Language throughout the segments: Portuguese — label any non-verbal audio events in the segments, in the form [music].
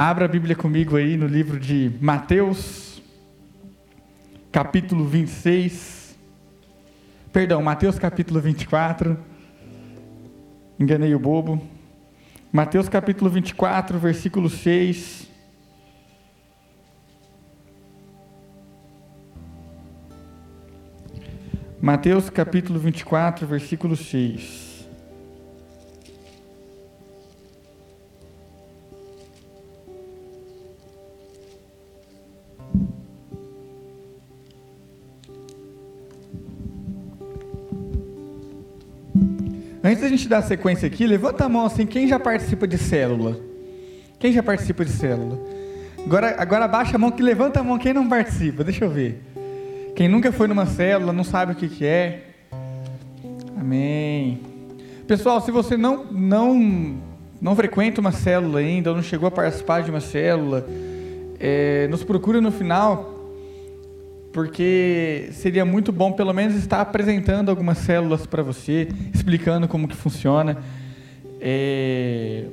Abra a Bíblia comigo aí no livro de Mateus, capítulo 26. Perdão, Mateus capítulo 24. Enganei o bobo. Mateus capítulo 24, versículo 6. Mateus capítulo 24, versículo 6. Antes da gente dar sequência aqui, levanta a mão assim, quem já participa de célula? Quem já participa de célula? Agora, agora abaixa a mão que levanta a mão quem não participa, deixa eu ver. Quem nunca foi numa célula, não sabe o que, que é. Amém. Pessoal, se você não, não, não frequenta uma célula ainda, ou não chegou a participar de uma célula, é, nos procure no final porque seria muito bom pelo menos estar apresentando algumas células para você, explicando como que funciona. É...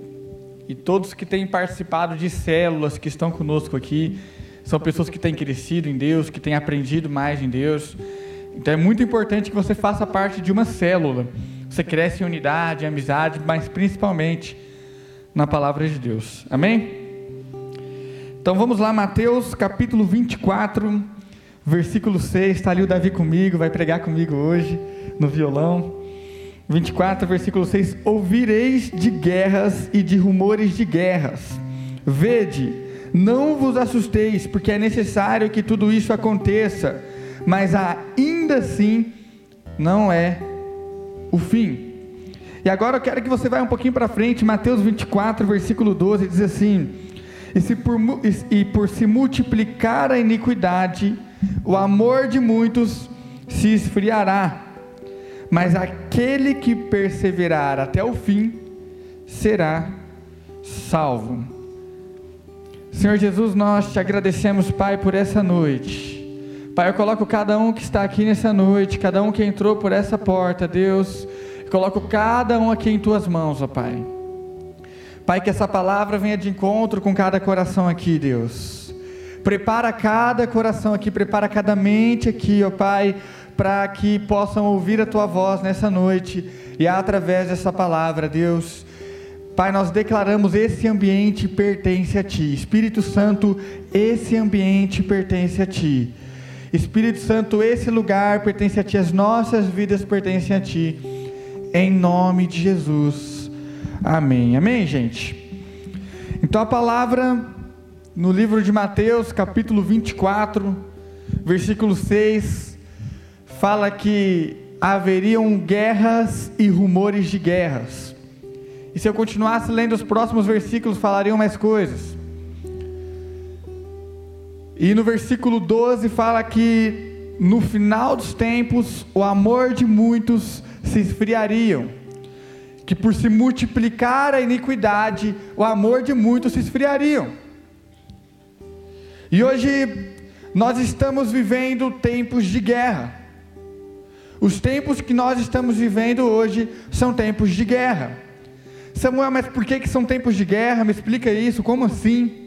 E todos que têm participado de células que estão conosco aqui são pessoas que têm crescido em Deus, que têm aprendido mais em Deus. Então é muito importante que você faça parte de uma célula. Você cresce em unidade, em amizade, mas principalmente na palavra de Deus. Amém? Então vamos lá, Mateus capítulo 24 Versículo 6, está ali o Davi comigo, vai pregar comigo hoje no violão. 24, versículo 6: Ouvireis de guerras e de rumores de guerras. Vede, não vos assusteis, porque é necessário que tudo isso aconteça, mas ainda assim não é o fim. E agora eu quero que você vá um pouquinho para frente, Mateus 24, versículo 12, diz assim: E, por, e por se multiplicar a iniquidade, o amor de muitos se esfriará, mas aquele que perseverar até o fim será salvo. Senhor Jesus, nós te agradecemos, Pai, por essa noite. Pai, eu coloco cada um que está aqui nessa noite, cada um que entrou por essa porta, Deus, eu coloco cada um aqui em tuas mãos, ó Pai. Pai, que essa palavra venha de encontro com cada coração aqui, Deus. Prepara cada coração aqui, prepara cada mente aqui, ó Pai, para que possam ouvir a tua voz nessa noite e através dessa palavra, Deus. Pai, nós declaramos esse ambiente pertence a Ti. Espírito Santo, esse ambiente pertence a Ti. Espírito Santo, esse lugar pertence a Ti, as nossas vidas pertencem a Ti. Em nome de Jesus. Amém. Amém, gente? Então a palavra no livro de Mateus, capítulo 24, versículo 6, fala que haveriam guerras e rumores de guerras. E se eu continuasse lendo os próximos versículos, falariam mais coisas. E no versículo 12 fala que no final dos tempos o amor de muitos se esfriariam. Que por se multiplicar a iniquidade, o amor de muitos se esfriariam. E hoje nós estamos vivendo tempos de guerra. Os tempos que nós estamos vivendo hoje são tempos de guerra. Samuel, mas por que, que são tempos de guerra? Me explica isso, como assim?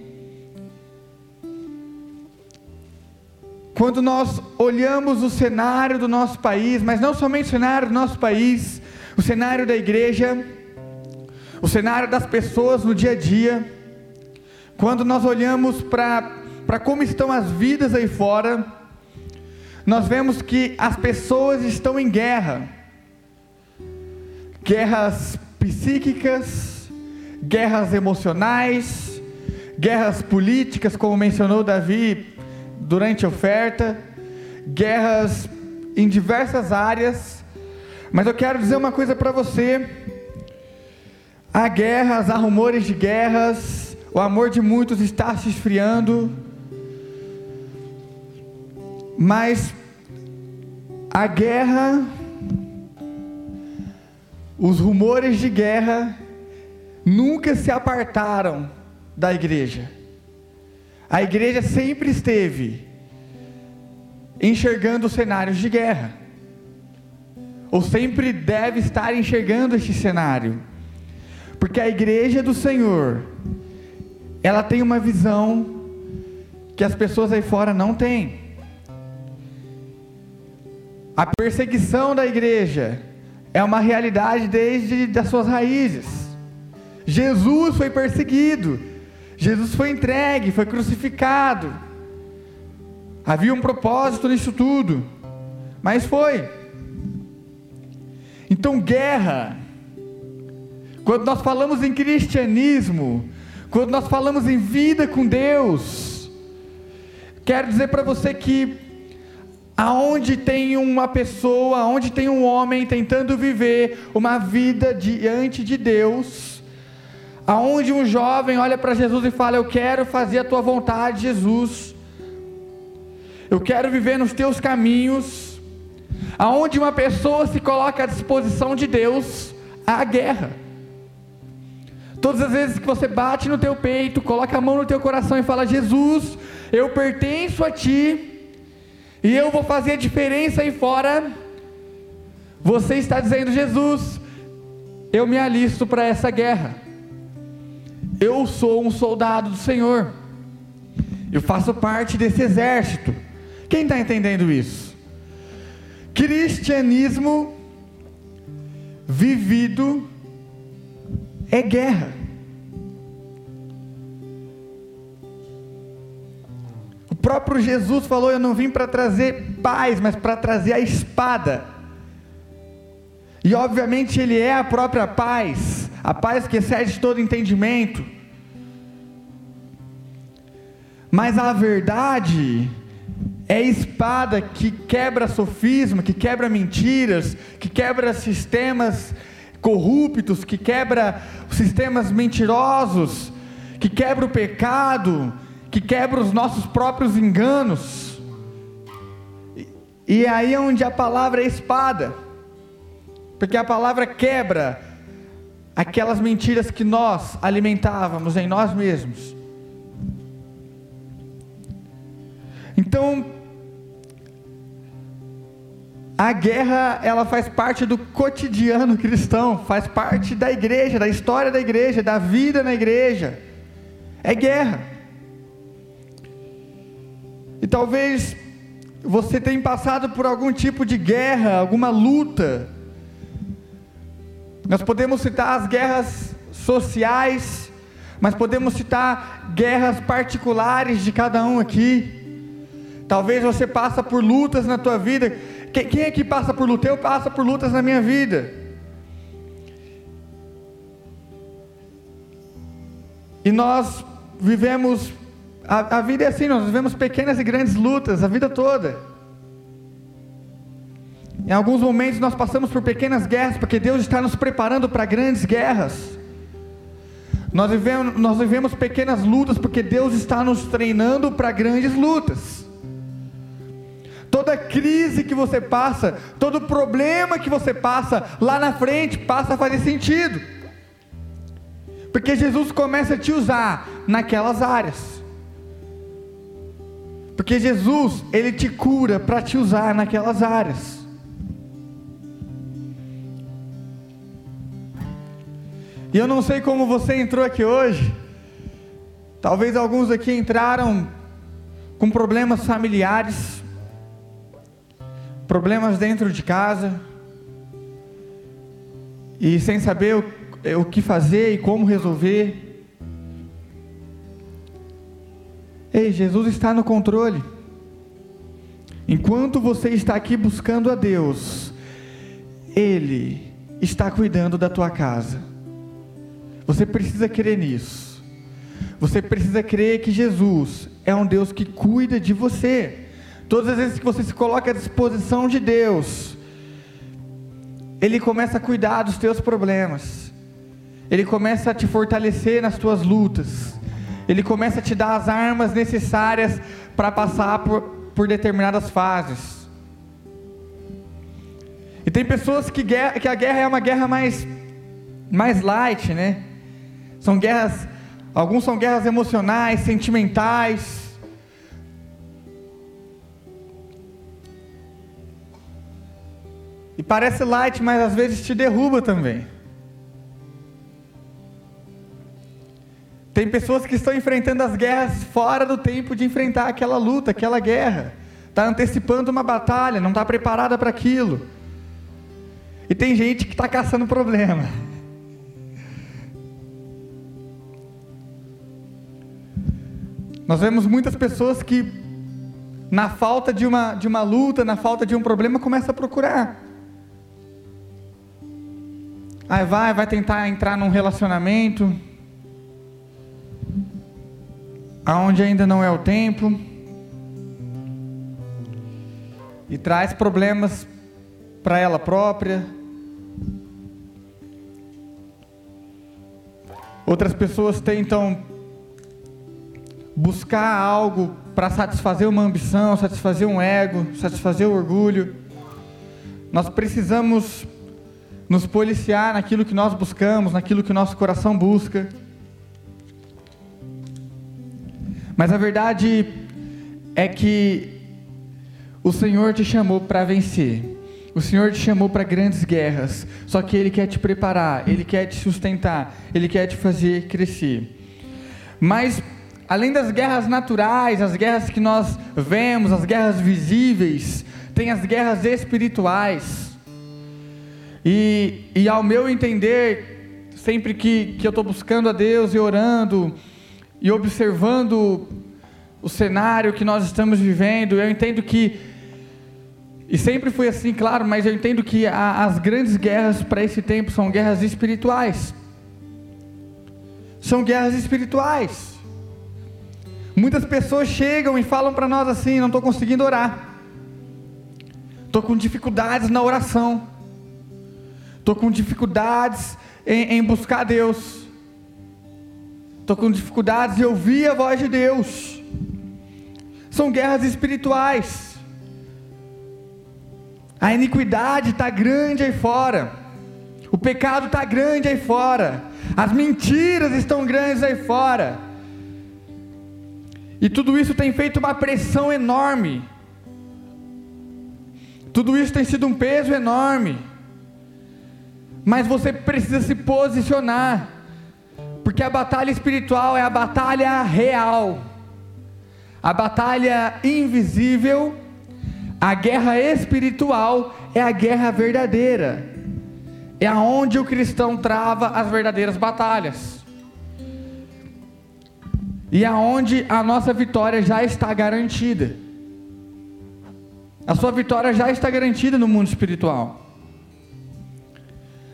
Quando nós olhamos o cenário do nosso país, mas não somente o cenário do nosso país, o cenário da igreja, o cenário das pessoas no dia a dia, quando nós olhamos para para como estão as vidas aí fora, nós vemos que as pessoas estão em guerra. Guerras psíquicas, guerras emocionais, guerras políticas, como mencionou Davi durante a oferta, guerras em diversas áreas. Mas eu quero dizer uma coisa para você: há guerras, há rumores de guerras, o amor de muitos está se esfriando. Mas a guerra, os rumores de guerra, nunca se apartaram da igreja. A igreja sempre esteve enxergando cenários de guerra, ou sempre deve estar enxergando este cenário, porque a igreja do Senhor, ela tem uma visão que as pessoas aí fora não têm. A perseguição da igreja é uma realidade desde as suas raízes. Jesus foi perseguido, Jesus foi entregue, foi crucificado. Havia um propósito nisso tudo, mas foi. Então, guerra. Quando nós falamos em cristianismo, quando nós falamos em vida com Deus, quero dizer para você que aonde tem uma pessoa, aonde tem um homem tentando viver uma vida diante de Deus, aonde um jovem olha para Jesus e fala: Eu quero fazer a tua vontade, Jesus, eu quero viver nos teus caminhos, aonde uma pessoa se coloca à disposição de Deus, há guerra. Todas as vezes que você bate no teu peito, coloca a mão no teu coração e fala: Jesus, eu pertenço a Ti e eu vou fazer a diferença aí fora. Você está dizendo, Jesus, eu me alisto para essa guerra. Eu sou um soldado do Senhor. Eu faço parte desse exército. Quem está entendendo isso? Cristianismo vivido é guerra. Próprio Jesus falou: Eu não vim para trazer paz, mas para trazer a espada. E obviamente Ele é a própria paz, a paz que excede todo entendimento. Mas a verdade é espada que quebra sofisma, que quebra mentiras, que quebra sistemas corruptos, que quebra sistemas mentirosos, que quebra o pecado, que quebra os nossos próprios enganos. E, é aí é onde a palavra é espada, porque a palavra quebra aquelas mentiras que nós alimentávamos em nós mesmos. Então, a guerra, ela faz parte do cotidiano cristão, faz parte da igreja, da história da igreja, da vida na igreja. É guerra. E talvez você tenha passado por algum tipo de guerra, alguma luta. Nós podemos citar as guerras sociais, mas podemos citar guerras particulares de cada um aqui. Talvez você passa por lutas na tua vida. Quem é que passa por luta? Eu passo por lutas na minha vida. E nós vivemos a, a vida é assim, nós vivemos pequenas e grandes lutas a vida toda. Em alguns momentos nós passamos por pequenas guerras, porque Deus está nos preparando para grandes guerras. Nós vivemos, nós vivemos pequenas lutas, porque Deus está nos treinando para grandes lutas. Toda crise que você passa, todo problema que você passa, lá na frente passa a fazer sentido. Porque Jesus começa a te usar naquelas áreas. Porque Jesus, ele te cura para te usar naquelas áreas. E eu não sei como você entrou aqui hoje. Talvez alguns aqui entraram com problemas familiares, problemas dentro de casa, e sem saber o, o que fazer e como resolver. Ei, Jesus está no controle. Enquanto você está aqui buscando a Deus, Ele está cuidando da tua casa. Você precisa crer nisso. Você precisa crer que Jesus é um Deus que cuida de você. Todas as vezes que você se coloca à disposição de Deus, Ele começa a cuidar dos teus problemas. Ele começa a te fortalecer nas tuas lutas. Ele começa a te dar as armas necessárias para passar por, por determinadas fases. E tem pessoas que, guerra, que a guerra é uma guerra mais, mais light, né? São guerras, alguns são guerras emocionais, sentimentais. E parece light, mas às vezes te derruba também. Tem pessoas que estão enfrentando as guerras fora do tempo de enfrentar aquela luta, aquela guerra. Está antecipando uma batalha, não está preparada para aquilo. E tem gente que está caçando problema. Nós vemos muitas pessoas que, na falta de uma, de uma luta, na falta de um problema, começam a procurar. Aí vai, vai tentar entrar num relacionamento, aonde ainda não é o tempo, e traz problemas para ela própria. Outras pessoas tentam buscar algo para satisfazer uma ambição, satisfazer um ego, satisfazer o orgulho. Nós precisamos nos policiar naquilo que nós buscamos, naquilo que o nosso coração busca. Mas a verdade é que o Senhor te chamou para vencer. O Senhor te chamou para grandes guerras. Só que Ele quer te preparar, Ele quer te sustentar, Ele quer te fazer crescer. Mas além das guerras naturais, as guerras que nós vemos, as guerras visíveis, tem as guerras espirituais. E, e ao meu entender, sempre que, que eu estou buscando a Deus e orando, e observando o cenário que nós estamos vivendo, eu entendo que, e sempre foi assim, claro, mas eu entendo que a, as grandes guerras para esse tempo são guerras espirituais. São guerras espirituais. Muitas pessoas chegam e falam para nós assim: não estou conseguindo orar, estou com dificuldades na oração, estou com dificuldades em, em buscar Deus, estou com dificuldades em ouvir a voz de Deus. São guerras espirituais. A iniquidade está grande aí fora. O pecado está grande aí fora. As mentiras estão grandes aí fora. E tudo isso tem feito uma pressão enorme. Tudo isso tem sido um peso enorme. Mas você precisa se posicionar. Porque a batalha espiritual é a batalha real. A batalha invisível, a guerra espiritual é a guerra verdadeira. É aonde o cristão trava as verdadeiras batalhas e aonde a nossa vitória já está garantida. A sua vitória já está garantida no mundo espiritual.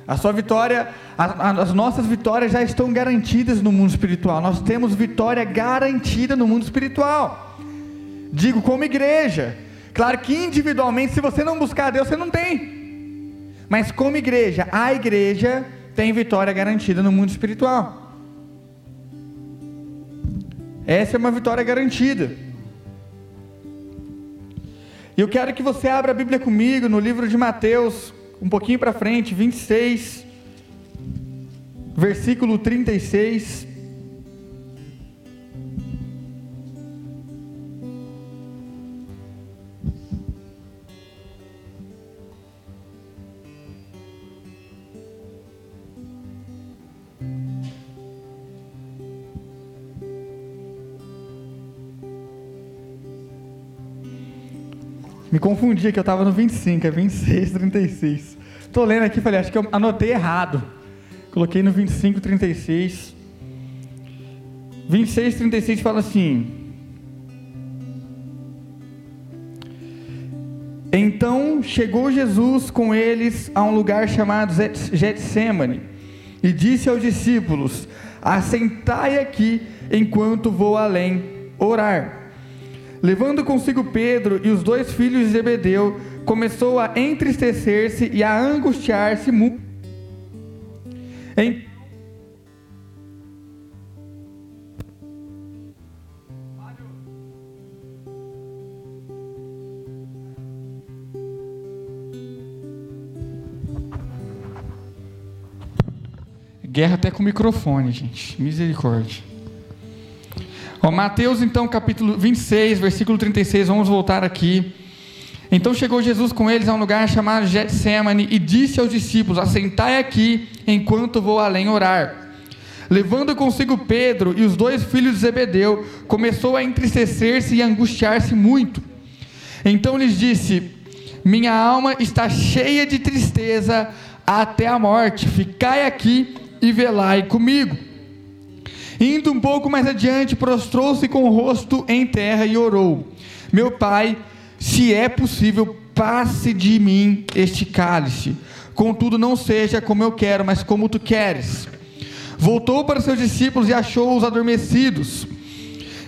A sua vitória, as nossas vitórias já estão garantidas no mundo espiritual. Nós temos vitória garantida no mundo espiritual. Digo como igreja. Claro que individualmente, se você não buscar a Deus, você não tem. Mas como igreja, a igreja tem vitória garantida no mundo espiritual. Essa é uma vitória garantida. E eu quero que você abra a Bíblia comigo no livro de Mateus, um pouquinho para frente, 26, versículo 36. Me confundi que eu estava no 25, é 26, 36. Estou lendo aqui, falei, acho que eu anotei errado. Coloquei no 25, 36. 26, 36 fala assim: Então chegou Jesus com eles a um lugar chamado Getsemane e disse aos discípulos: Assentai aqui enquanto vou além orar. Levando consigo Pedro e os dois filhos de Zebedeu, começou a entristecer-se e a angustiar-se muito. Em... Guerra até com microfone, gente. Misericórdia. Ó, Mateus, então, capítulo 26, versículo 36, vamos voltar aqui. Então chegou Jesus com eles a um lugar chamado Getsemane e disse aos discípulos: Assentai aqui enquanto vou além orar. levando consigo Pedro e os dois filhos de Zebedeu, começou a entristecer-se e angustiar-se muito. Então lhes disse: Minha alma está cheia de tristeza até a morte, ficai aqui e velai comigo. Indo um pouco mais adiante, prostrou-se com o rosto em terra e orou: Meu pai, se é possível, passe de mim este cálice. Contudo, não seja como eu quero, mas como tu queres. Voltou para seus discípulos e achou-os adormecidos.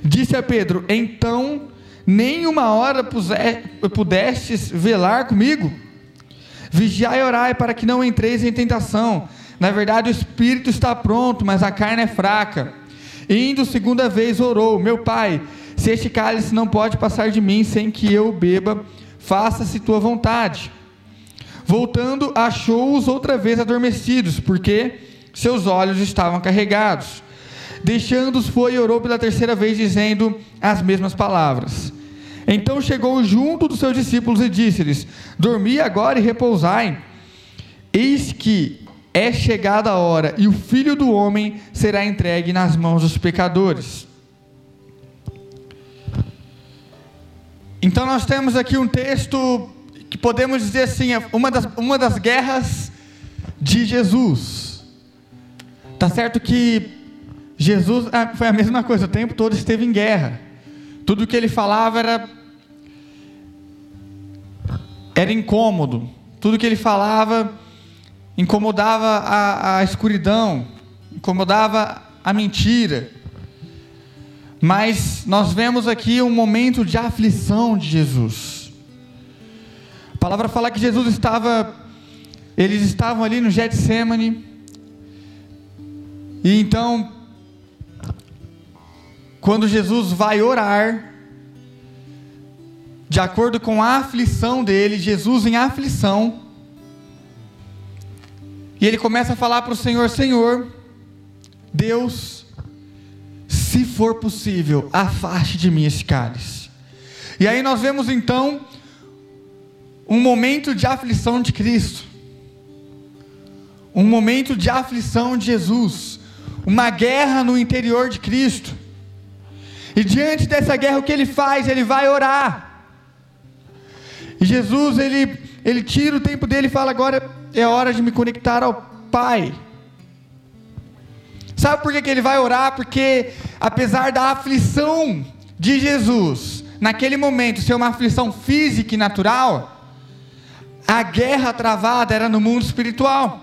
Disse a Pedro: Então, nem uma hora pudestes velar comigo? Vigiai e orai para que não entreis em tentação. Na verdade, o espírito está pronto, mas a carne é fraca. Indo segunda vez, orou: Meu pai, se este cálice não pode passar de mim sem que eu beba, faça-se tua vontade. Voltando, achou-os outra vez adormecidos, porque seus olhos estavam carregados. Deixando-os, foi e orou pela terceira vez, dizendo as mesmas palavras. Então chegou junto dos seus discípulos e disse-lhes: Dormi agora e repousai. Eis que é chegada a hora, e o filho do homem será entregue nas mãos dos pecadores. Então nós temos aqui um texto que podemos dizer assim, é uma das, uma das guerras de Jesus. Tá certo que Jesus ah, foi a mesma coisa, o tempo todo esteve em guerra. Tudo que ele falava era era incômodo. Tudo que ele falava incomodava a, a escuridão, incomodava a mentira. Mas nós vemos aqui um momento de aflição de Jesus. A palavra fala que Jesus estava, eles estavam ali no Getsemane, e então, quando Jesus vai orar, de acordo com a aflição dele, Jesus em aflição, e ele começa a falar para o Senhor: Senhor, Deus, se for possível, afaste de mim esse cálice. E aí nós vemos então um momento de aflição de Cristo, um momento de aflição de Jesus, uma guerra no interior de Cristo. E diante dessa guerra, o que ele faz? Ele vai orar. E Jesus, ele, ele tira o tempo dele e fala: agora é hora de me conectar ao Pai. Sabe por que, que ele vai orar? Porque, apesar da aflição de Jesus, naquele momento ser uma aflição física e natural, a guerra travada era no mundo espiritual.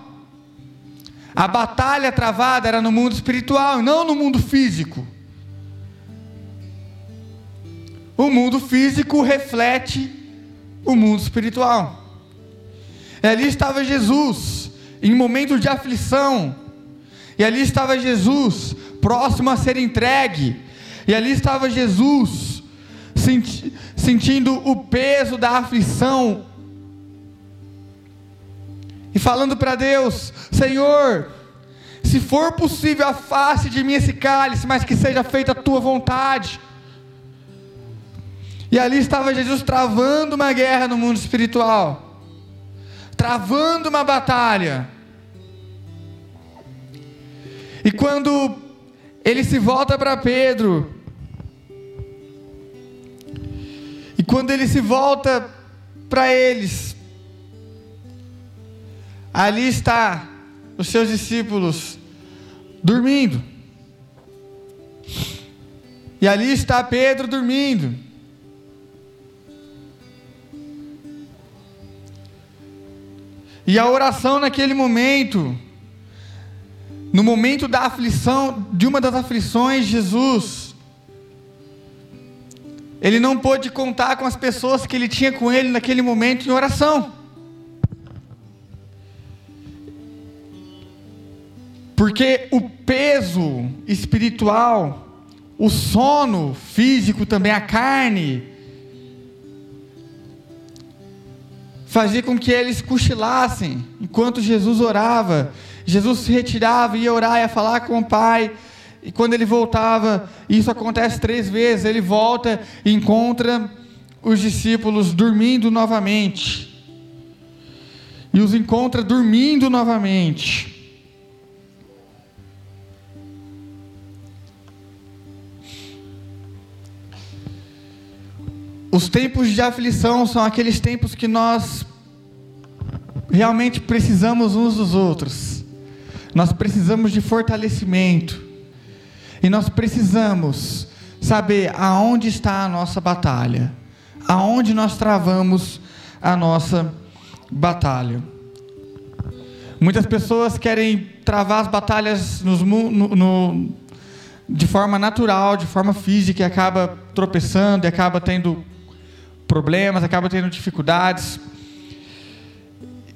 A batalha travada era no mundo espiritual, não no mundo físico. O mundo físico reflete o mundo espiritual. Ali estava Jesus, em momento de aflição. E ali estava Jesus, próximo a ser entregue. E ali estava Jesus, senti sentindo o peso da aflição. E falando para Deus: Senhor, se for possível, afaste de mim esse cálice, mas que seja feita a tua vontade. E ali estava Jesus travando uma guerra no mundo espiritual travando uma batalha. E quando ele se volta para Pedro, e quando ele se volta para eles, ali está os seus discípulos dormindo. E ali está Pedro dormindo. E a oração naquele momento, no momento da aflição, de uma das aflições, Jesus, ele não pôde contar com as pessoas que ele tinha com ele naquele momento em oração. Porque o peso espiritual, o sono físico também, a carne, fazia com que eles cochilassem enquanto Jesus orava. Jesus se retirava, ia orar, ia falar com o Pai. E quando ele voltava, isso acontece três vezes, ele volta e encontra os discípulos dormindo novamente. E os encontra dormindo novamente. Os tempos de aflição são aqueles tempos que nós realmente precisamos uns dos outros. Nós precisamos de fortalecimento. E nós precisamos saber aonde está a nossa batalha. Aonde nós travamos a nossa batalha. Muitas pessoas querem travar as batalhas nos, no, no, de forma natural, de forma física, e acaba tropeçando, e acaba tendo problemas, acaba tendo dificuldades.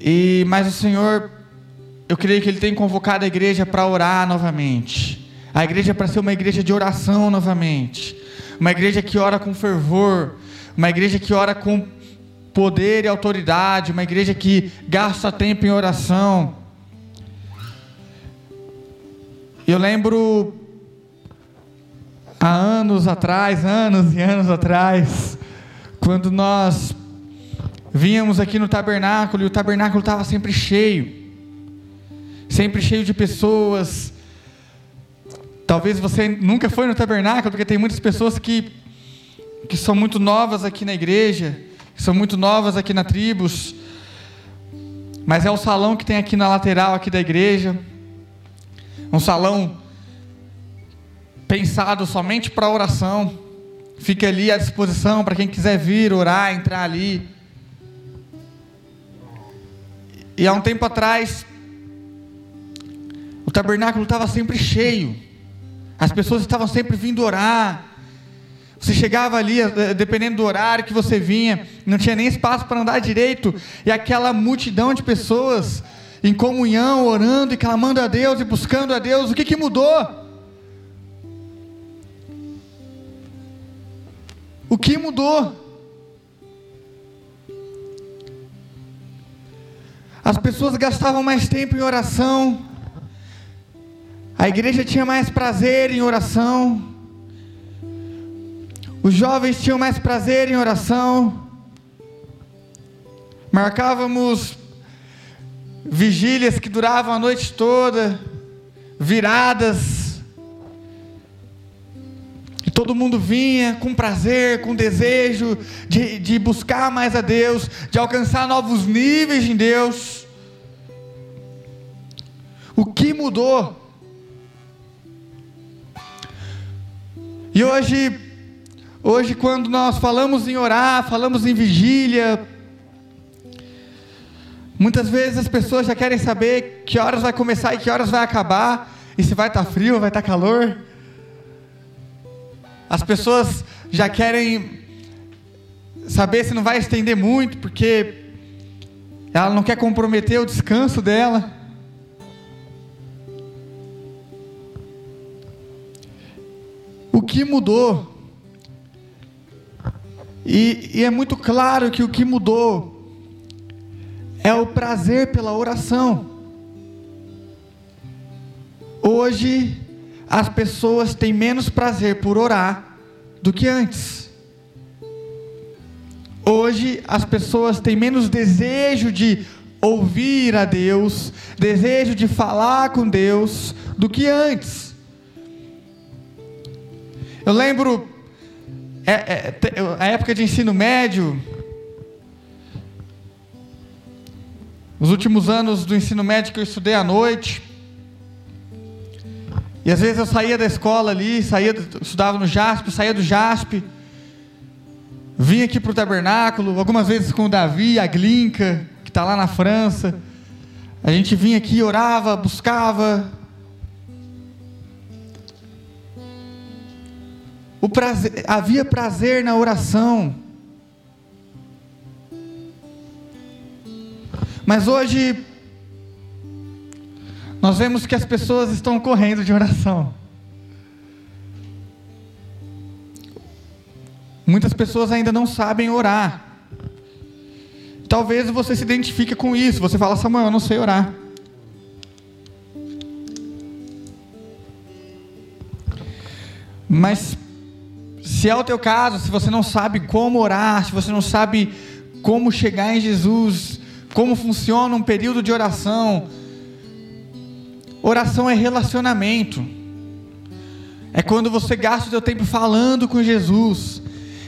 E mas o Senhor, eu creio que Ele tem convocado a igreja para orar novamente. A igreja para ser uma igreja de oração novamente. Uma igreja que ora com fervor. Uma igreja que ora com poder e autoridade. Uma igreja que gasta tempo em oração. Eu lembro há anos atrás, anos e anos atrás, quando nós Vínhamos aqui no tabernáculo e o tabernáculo estava sempre cheio sempre cheio de pessoas. Talvez você nunca foi no tabernáculo, porque tem muitas pessoas que, que são muito novas aqui na igreja, são muito novas aqui na tribos. Mas é o salão que tem aqui na lateral aqui da igreja. Um salão pensado somente para oração. Fica ali à disposição para quem quiser vir orar, entrar ali. E há um tempo atrás, o tabernáculo estava sempre cheio, as pessoas estavam sempre vindo orar. Você chegava ali, eh, dependendo do horário que você vinha, não tinha nem espaço para andar direito, e aquela multidão de pessoas em comunhão, orando e clamando a Deus e buscando a Deus, o que, que mudou? O que mudou? As pessoas gastavam mais tempo em oração. A igreja tinha mais prazer em oração. Os jovens tinham mais prazer em oração. Marcávamos vigílias que duravam a noite toda, viradas. Todo mundo vinha com prazer, com desejo de, de buscar mais a Deus, de alcançar novos níveis em Deus. O que mudou? E hoje, hoje quando nós falamos em orar, falamos em vigília, muitas vezes as pessoas já querem saber que horas vai começar e que horas vai acabar, e se vai estar tá frio, vai estar tá calor. As pessoas já querem saber se não vai estender muito, porque ela não quer comprometer o descanso dela. O que mudou? E, e, é muito claro que o que mudou é o prazer pela oração. Hoje, as pessoas têm menos prazer por orar do que antes. Hoje, as pessoas têm menos desejo de ouvir a Deus, desejo de falar com Deus do que antes. Eu lembro é, é, a época de ensino médio, os últimos anos do ensino médio que eu estudei à noite. E às vezes eu saía da escola ali, saía, estudava no JASP, saía do JASP, vinha aqui para o tabernáculo, algumas vezes com o Davi, a Glinka, que está lá na França. A gente vinha aqui, orava, buscava, O prazer, havia prazer na oração. Mas hoje nós vemos que as pessoas estão correndo de oração. Muitas pessoas ainda não sabem orar. Talvez você se identifique com isso. Você fala, Samuel, eu não sei orar. Mas se é o teu caso, se você não sabe como orar, se você não sabe como chegar em Jesus, como funciona um período de oração, oração é relacionamento. É quando você gasta o seu tempo falando com Jesus.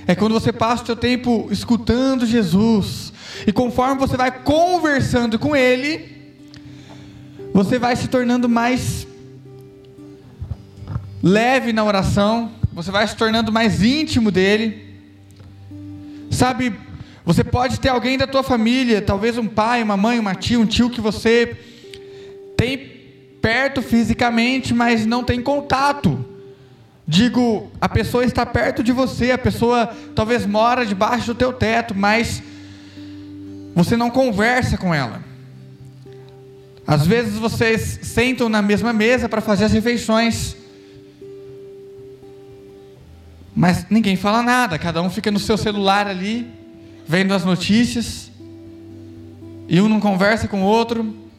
É quando você passa o seu tempo escutando Jesus. E conforme você vai conversando com Ele, você vai se tornando mais leve na oração, você vai se tornando mais íntimo dele. Sabe, você pode ter alguém da tua família, talvez um pai, uma mãe, uma tia, um tio que você tem perto fisicamente, mas não tem contato. Digo, a pessoa está perto de você, a pessoa talvez mora debaixo do teu teto, mas você não conversa com ela. Às vezes vocês sentam na mesma mesa para fazer as refeições, mas ninguém fala nada, cada um fica no seu celular ali, vendo as notícias, e um não conversa com o outro.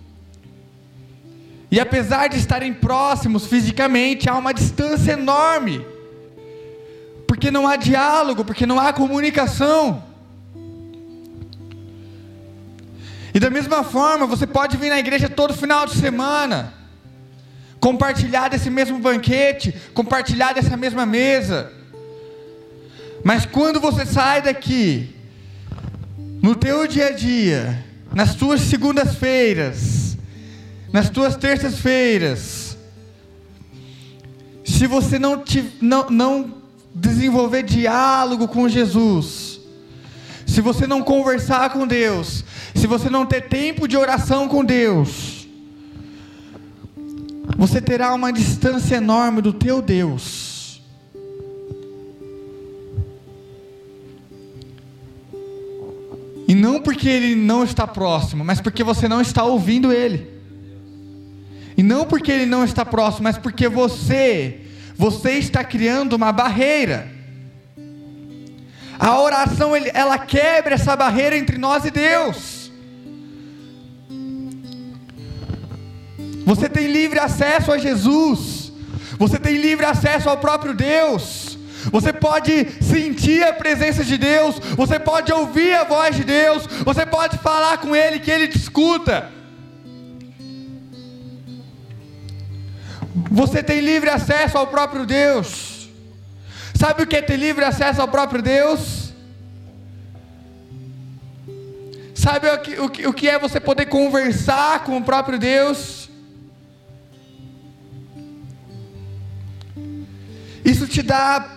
E apesar de estarem próximos fisicamente, há uma distância enorme, porque não há diálogo, porque não há comunicação. E da mesma forma, você pode vir na igreja todo final de semana, compartilhar desse mesmo banquete, compartilhar dessa mesma mesa. Mas quando você sai daqui, no teu dia a dia, nas tuas segundas-feiras, nas tuas terças-feiras, se você não, te, não, não desenvolver diálogo com Jesus, se você não conversar com Deus, se você não ter tempo de oração com Deus, você terá uma distância enorme do teu Deus. E não porque ele não está próximo, mas porque você não está ouvindo ele. E não porque ele não está próximo, mas porque você, você está criando uma barreira. A oração, ela quebra essa barreira entre nós e Deus. Você tem livre acesso a Jesus. Você tem livre acesso ao próprio Deus. Você pode sentir a presença de Deus, você pode ouvir a voz de Deus, você pode falar com Ele que Ele te escuta. Você tem livre acesso ao próprio Deus. Sabe o que é ter livre acesso ao próprio Deus? Sabe o que, o que, o que é você poder conversar com o próprio Deus? Isso te dá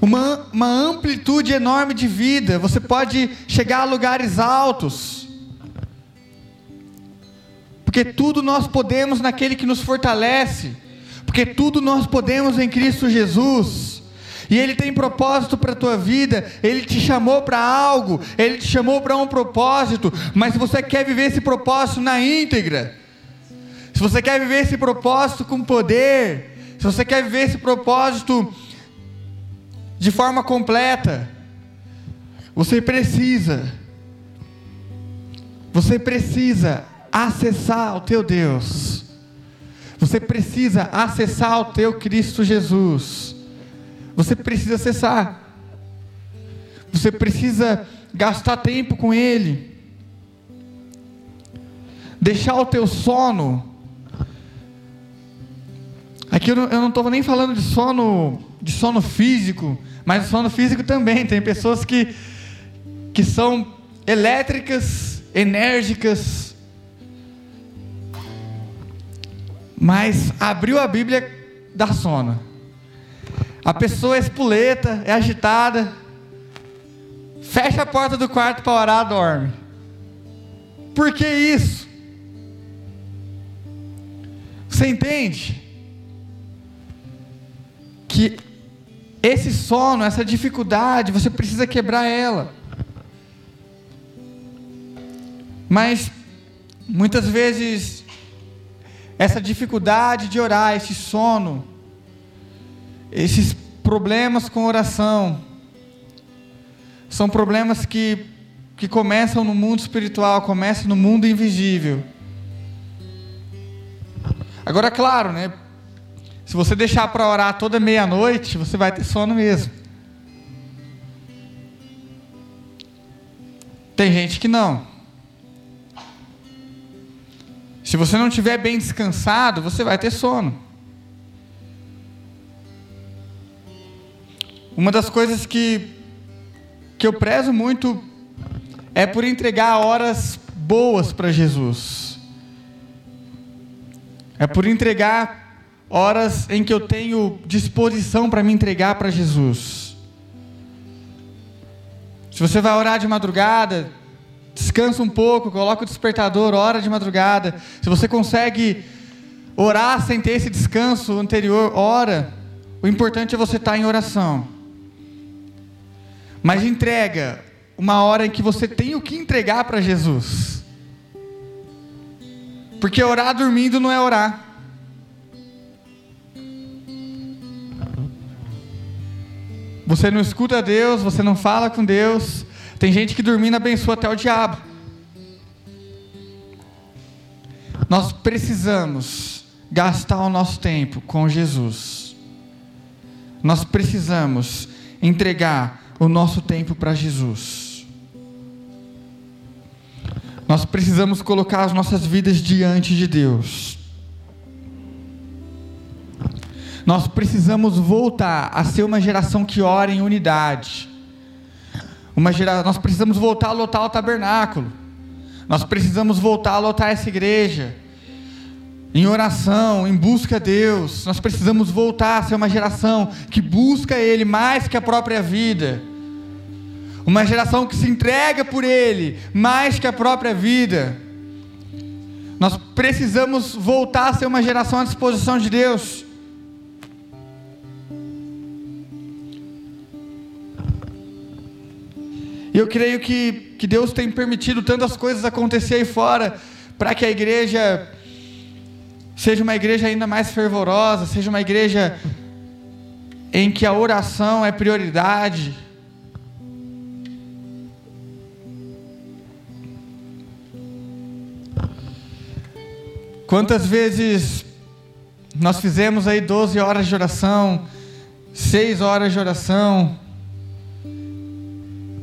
uma, uma amplitude enorme de vida, você pode chegar a lugares altos, porque tudo nós podemos naquele que nos fortalece, porque tudo nós podemos em Cristo Jesus. E Ele tem propósito para a tua vida, Ele te chamou para algo, Ele te chamou para um propósito, mas se você quer viver esse propósito na íntegra, se você quer viver esse propósito com poder, se você quer viver esse propósito de forma completa. Você precisa, você precisa acessar o teu Deus. Você precisa acessar o teu Cristo Jesus. Você precisa acessar. Você precisa gastar tempo com Ele. Deixar o teu sono. Aqui eu não estou nem falando de sono, de sono físico, mas sono físico também. Tem pessoas que, que são elétricas, enérgicas. Mas abriu a Bíblia, dá sono. A pessoa é espuleta, é agitada. Fecha a porta do quarto para orar, dorme. Por que isso? Você entende? Que esse sono, essa dificuldade, você precisa quebrar ela. Mas muitas vezes essa dificuldade de orar, esse sono, esses problemas com oração, são problemas que, que começam no mundo espiritual, começam no mundo invisível. Agora, claro, né? Se você deixar para orar toda meia-noite, você vai ter sono mesmo. Tem gente que não. Você não estiver bem descansado, você vai ter sono. Uma das coisas que, que eu prezo muito é por entregar horas boas para Jesus. É por entregar horas em que eu tenho disposição para me entregar para Jesus. Se você vai orar de madrugada, descansa um pouco, coloca o despertador, hora de madrugada. Se você consegue orar sem ter esse descanso anterior, ora. O importante é você estar em oração. Mas entrega uma hora em que você tem o que entregar para Jesus. Porque orar dormindo não é orar. Você não escuta Deus, você não fala com Deus. Tem gente que dormindo abençoa até o diabo. Nós precisamos gastar o nosso tempo com Jesus. Nós precisamos entregar o nosso tempo para Jesus. Nós precisamos colocar as nossas vidas diante de Deus. Nós precisamos voltar a ser uma geração que ora em unidade. Uma gera... Nós precisamos voltar a lotar o tabernáculo. Nós precisamos voltar a lotar essa igreja. Em oração, em busca a Deus. Nós precisamos voltar a ser uma geração que busca Ele mais que a própria vida. Uma geração que se entrega por Ele mais que a própria vida. Nós precisamos voltar a ser uma geração à disposição de Deus. E eu creio que, que Deus tem permitido tantas coisas acontecer aí fora, para que a igreja seja uma igreja ainda mais fervorosa, seja uma igreja em que a oração é prioridade. Quantas vezes nós fizemos aí 12 horas de oração, 6 horas de oração,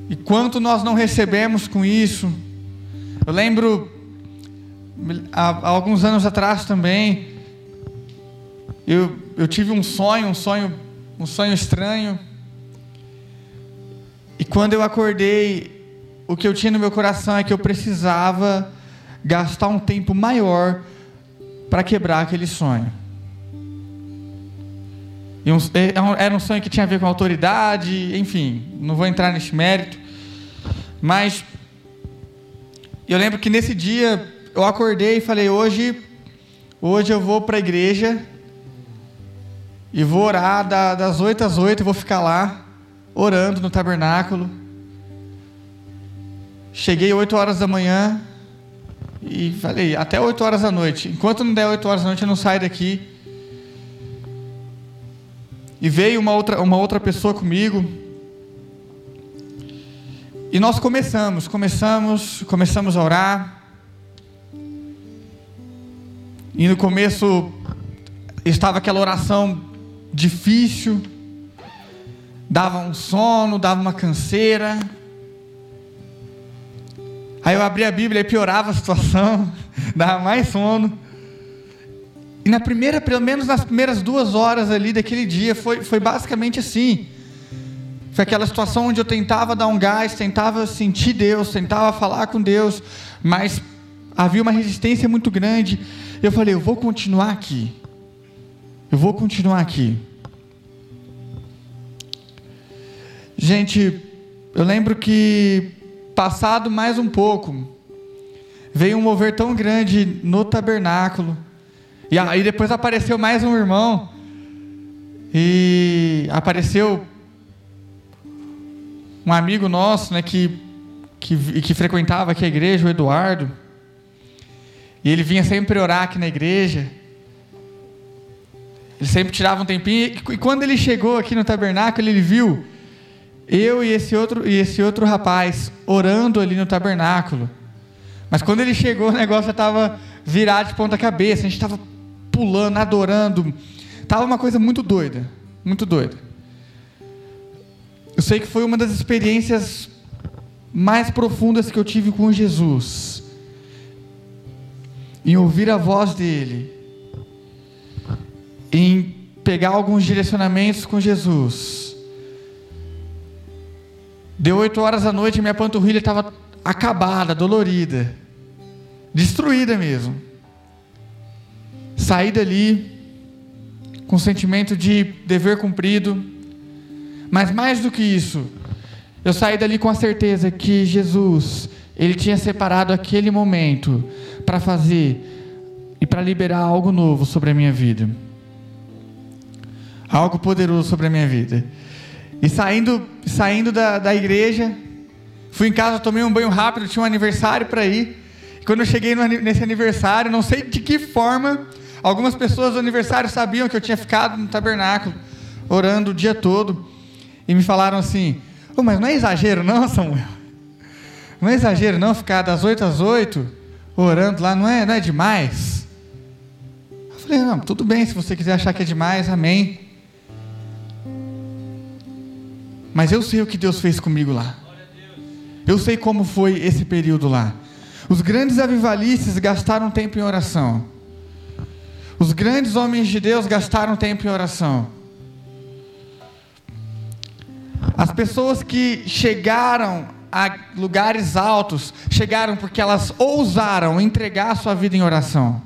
e quanto nós não recebemos com isso. Eu lembro, há, há alguns anos atrás também, eu, eu tive um sonho, um sonho, um sonho estranho. E quando eu acordei, o que eu tinha no meu coração é que eu precisava gastar um tempo maior para quebrar aquele sonho. Um, é, era um sonho que tinha a ver com autoridade, enfim, não vou entrar nesse mérito. Mas eu lembro que nesse dia eu acordei e falei: hoje, hoje eu vou para a igreja e vou orar das 8 às 8, vou ficar lá orando no tabernáculo. Cheguei 8 horas da manhã e falei: até 8 horas da noite. Enquanto não der 8 horas da noite, eu não saio daqui. E veio uma outra, uma outra pessoa comigo. E nós começamos, começamos, começamos a orar. E no começo estava aquela oração difícil, dava um sono, dava uma canseira. Aí eu abri a Bíblia e piorava a situação, [laughs] dava mais sono. E na primeira, pelo menos nas primeiras duas horas ali daquele dia, foi, foi basicamente assim. Foi aquela situação onde eu tentava dar um gás, tentava sentir Deus, tentava falar com Deus, mas havia uma resistência muito grande. Eu falei, eu vou continuar aqui. Eu vou continuar aqui. Gente, eu lembro que passado mais um pouco, veio um mover tão grande no tabernáculo e aí depois apareceu mais um irmão. E apareceu um amigo nosso, né, que, que, que frequentava aqui a igreja, o Eduardo. E ele vinha sempre orar aqui na igreja. Ele sempre tirava um tempinho. E quando ele chegou aqui no tabernáculo, ele viu eu e esse outro, e esse outro rapaz orando ali no tabernáculo. Mas quando ele chegou, o negócio já estava virado de ponta cabeça. A gente estava pulando, adorando. Tava uma coisa muito doida, muito doida. Eu sei que foi uma das experiências mais profundas que eu tive com Jesus. Em ouvir a voz dele, em pegar alguns direcionamentos com Jesus Deu oito horas da noite minha panturrilha estava acabada, dolorida, destruída mesmo. Saí dali com sentimento de dever cumprido, mas mais do que isso, eu saí dali com a certeza que Jesus, Ele tinha separado aquele momento para fazer e para liberar algo novo sobre a minha vida. Algo poderoso sobre a minha vida. E saindo, saindo da, da igreja, fui em casa, tomei um banho rápido, tinha um aniversário para ir. E quando eu cheguei no, nesse aniversário, não sei de que forma, algumas pessoas do aniversário sabiam que eu tinha ficado no tabernáculo, orando o dia todo. E me falaram assim: oh, Mas não é exagero, não, Samuel? Não é exagero, não, ficar das 8 às 8 orando lá, não é, não é demais? Eu falei: Não, tudo bem, se você quiser achar que é demais, amém. Mas eu sei o que Deus fez comigo lá. Eu sei como foi esse período lá. Os grandes avivalistas gastaram tempo em oração. Os grandes homens de Deus gastaram tempo em oração. As pessoas que chegaram a lugares altos, chegaram porque elas ousaram entregar a sua vida em oração.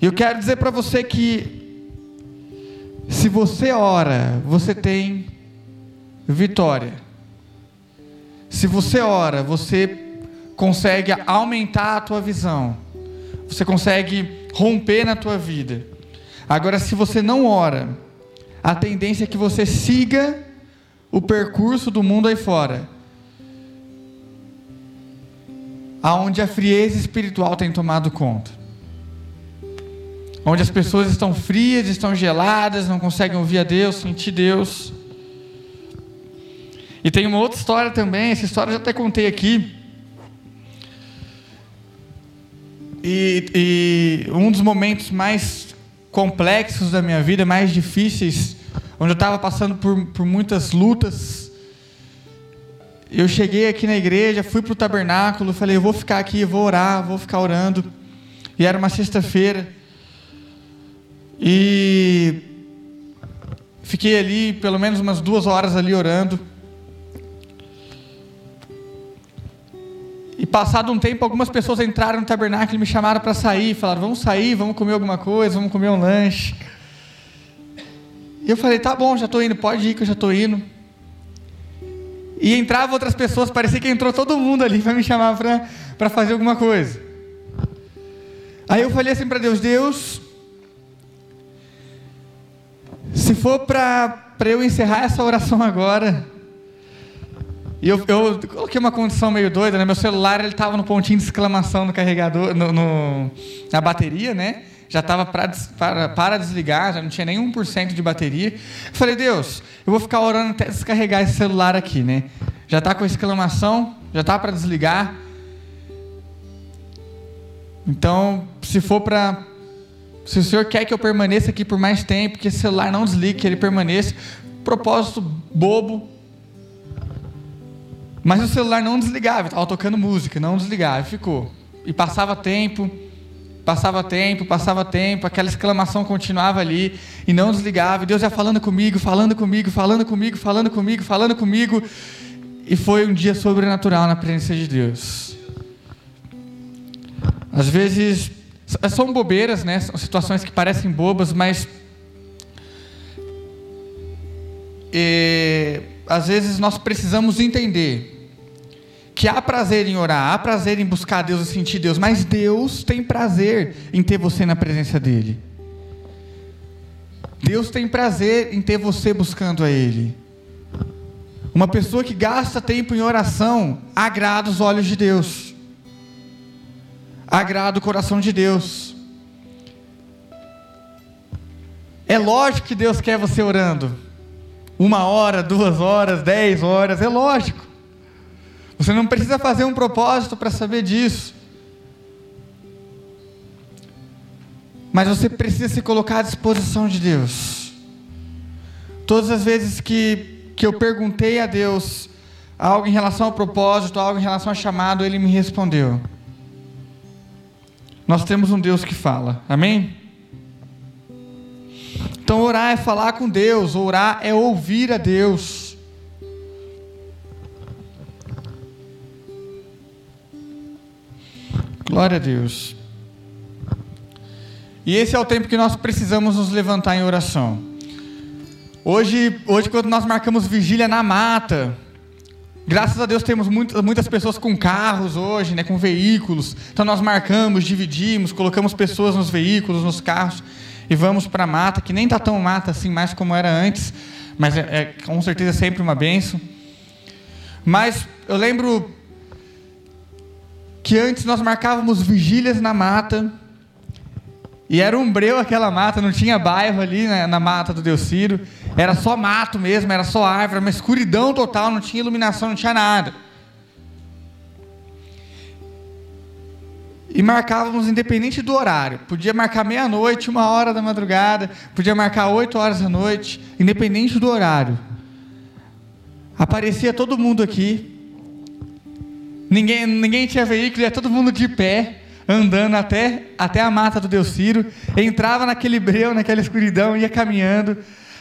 E eu quero dizer para você que se você ora, você tem vitória. Se você ora, você consegue aumentar a tua visão. Você consegue romper na tua vida. Agora, se você não ora, a tendência é que você siga o percurso do mundo aí fora. Aonde a frieza espiritual tem tomado conta onde as pessoas estão frias, estão geladas, não conseguem ouvir a Deus, sentir Deus. E tem uma outra história também, essa história eu já até contei aqui. E, e um dos momentos mais complexos da minha vida, mais difíceis, onde eu estava passando por, por muitas lutas. Eu cheguei aqui na igreja, fui para o tabernáculo, falei, eu vou ficar aqui, vou orar, vou ficar orando. E era uma sexta-feira. E fiquei ali pelo menos umas duas horas ali orando. E passado um tempo, algumas pessoas entraram no tabernáculo e me chamaram para sair. Falaram: Vamos sair, vamos comer alguma coisa, vamos comer um lanche. E eu falei: Tá bom, já estou indo, pode ir que eu já estou indo. E entravam outras pessoas, parecia que entrou todo mundo ali para me chamar para fazer alguma coisa. Aí eu falei assim para Deus: Deus, se for para eu encerrar essa oração agora, e eu, eu, coloquei uma condição meio doida, né? Meu celular ele estava no pontinho de exclamação no carregador, no, no na bateria, né? Já estava para, para desligar, já não tinha nem 1% de bateria. Eu falei, Deus, eu vou ficar orando até descarregar esse celular aqui, né? Já está com exclamação, já está para desligar. Então, se for para se o Senhor quer que eu permaneça aqui por mais tempo, que esse celular não desligue, que ele permaneça, propósito bobo. Mas o celular não desligava, estava tocando música, não desligava, ficou. E passava tempo, passava tempo, passava tempo, aquela exclamação continuava ali e não desligava. E Deus ia falando comigo, falando comigo, falando comigo, falando comigo, falando comigo. E foi um dia sobrenatural na presença de Deus. Às vezes são bobeiras, né? São situações que parecem bobas, mas e, às vezes nós precisamos entender que há prazer em orar, há prazer em buscar Deus e sentir Deus, mas Deus tem prazer em ter você na presença dEle. Deus tem prazer em ter você buscando a Ele. Uma pessoa que gasta tempo em oração agrada os olhos de Deus agrada o coração de Deus. É lógico que Deus quer você orando. Uma hora, duas horas, dez horas, é lógico. Você não precisa fazer um propósito para saber disso. Mas você precisa se colocar à disposição de Deus. Todas as vezes que, que eu perguntei a Deus algo em relação ao propósito, algo em relação ao chamado, Ele me respondeu. Nós temos um Deus que fala, amém? Então, orar é falar com Deus, orar é ouvir a Deus. Glória a Deus. E esse é o tempo que nós precisamos nos levantar em oração. Hoje, hoje quando nós marcamos vigília na mata, graças a Deus temos muitas, muitas pessoas com carros hoje, né, com veículos. Então nós marcamos, dividimos, colocamos pessoas nos veículos, nos carros e vamos para a mata, que nem está tão mata assim mais como era antes, mas é, é com certeza sempre uma benção. Mas eu lembro que antes nós marcávamos vigílias na mata, e era um breu aquela mata, não tinha bairro ali né, na mata do Deus era só mato mesmo, era só árvore, uma escuridão total, não tinha iluminação, não tinha nada. E marcávamos independente do horário. Podia marcar meia-noite, uma hora da madrugada, podia marcar oito horas da noite, independente do horário. Aparecia todo mundo aqui. Ninguém, ninguém tinha veículo, ia todo mundo de pé, andando até, até a mata do Deus Ciro. Entrava naquele breu, naquela escuridão, ia caminhando,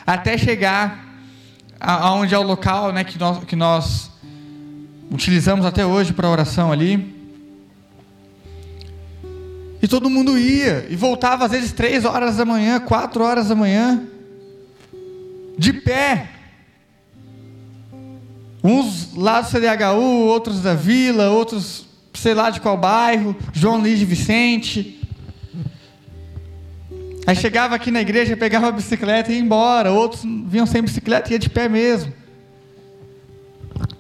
até chegar aonde é o local né, que, nós, que nós utilizamos até hoje para oração ali. E todo mundo ia e voltava às vezes três horas da manhã, quatro horas da manhã, de pé. Uns lá do CDHU, outros da vila, outros sei lá de qual bairro, João Luiz de Vicente. Aí chegava aqui na igreja, pegava a bicicleta e ia embora. Outros vinham sem bicicleta e ia de pé mesmo.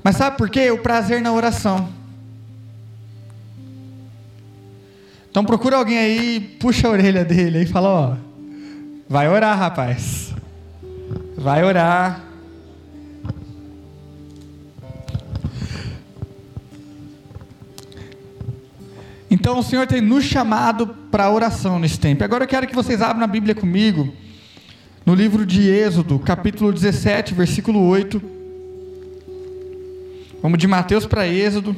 Mas sabe por quê? O prazer na oração. Então procura alguém aí, puxa a orelha dele e fala, ó, vai orar, rapaz. Vai orar. Então o Senhor tem nos chamado para oração nesse tempo. Agora eu quero que vocês abram a Bíblia comigo, no livro de Êxodo, capítulo 17, versículo 8. Vamos de Mateus para Êxodo.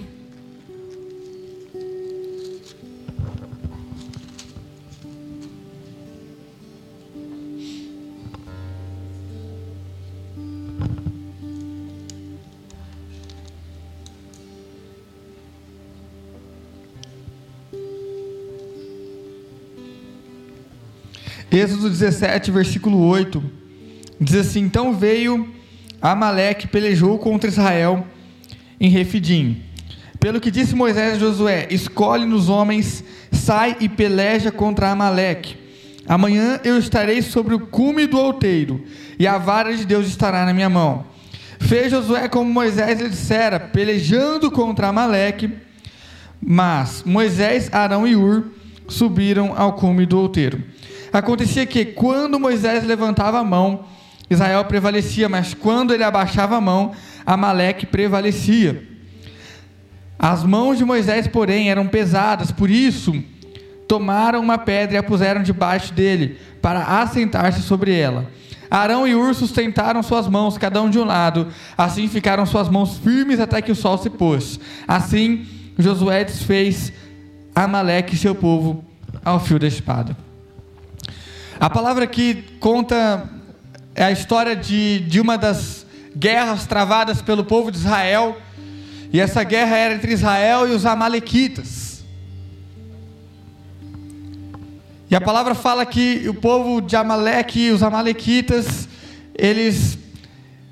Êxodo 17, versículo 8, diz assim: Então veio Amaleque, pelejou contra Israel em Refidim. Pelo que disse Moisés a Josué: Escolhe-nos homens, sai e peleja contra Amaleque. Amanhã eu estarei sobre o cume do outeiro, e a vara de Deus estará na minha mão. Fez Josué como Moisés lhe dissera, pelejando contra Amaleque. Mas Moisés, Arão e Ur subiram ao cume do outeiro. Acontecia que, quando Moisés levantava a mão, Israel prevalecia, mas quando ele abaixava a mão, Amaleque prevalecia. As mãos de Moisés, porém, eram pesadas, por isso tomaram uma pedra e a puseram debaixo dele, para assentar-se sobre ela. Arão e Ur sustentaram suas mãos, cada um de um lado, assim ficaram suas mãos firmes até que o sol se pôs. Assim, Josué desfez Amaleque e seu povo ao fio da espada. A palavra que conta é a história de, de uma das guerras travadas pelo povo de Israel. E essa guerra era entre Israel e os Amalequitas. E a palavra fala que o povo de Amaleque e os Amalequitas, eles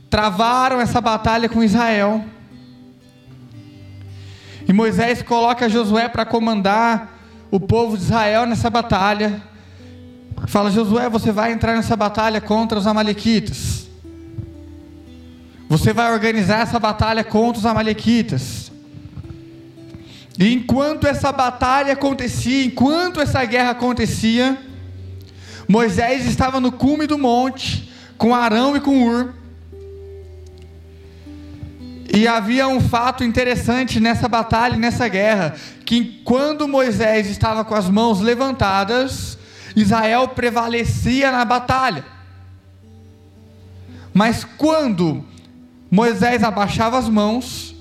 travaram essa batalha com Israel. E Moisés coloca Josué para comandar o povo de Israel nessa batalha. Fala, Josué, você vai entrar nessa batalha contra os Amalequitas. Você vai organizar essa batalha contra os Amalequitas. E enquanto essa batalha acontecia, enquanto essa guerra acontecia, Moisés estava no cume do monte, com Arão e com Ur. E havia um fato interessante nessa batalha, nessa guerra, que quando Moisés estava com as mãos levantadas, Israel prevalecia na batalha. Mas quando Moisés abaixava as mãos,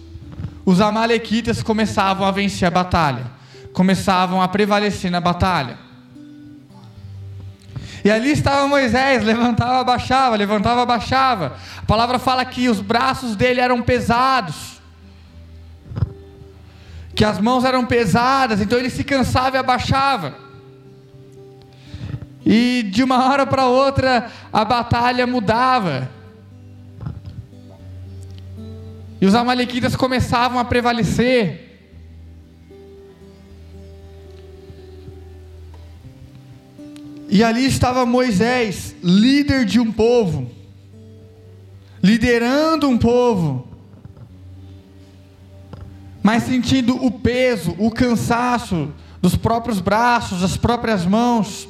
os amalequitas começavam a vencer a batalha, começavam a prevalecer na batalha. E ali estava Moisés, levantava, abaixava, levantava, abaixava. A palavra fala que os braços dele eram pesados. Que as mãos eram pesadas, então ele se cansava e abaixava. E de uma hora para outra a batalha mudava. E os amalequitas começavam a prevalecer. E ali estava Moisés, líder de um povo, liderando um povo, mas sentindo o peso, o cansaço dos próprios braços, das próprias mãos.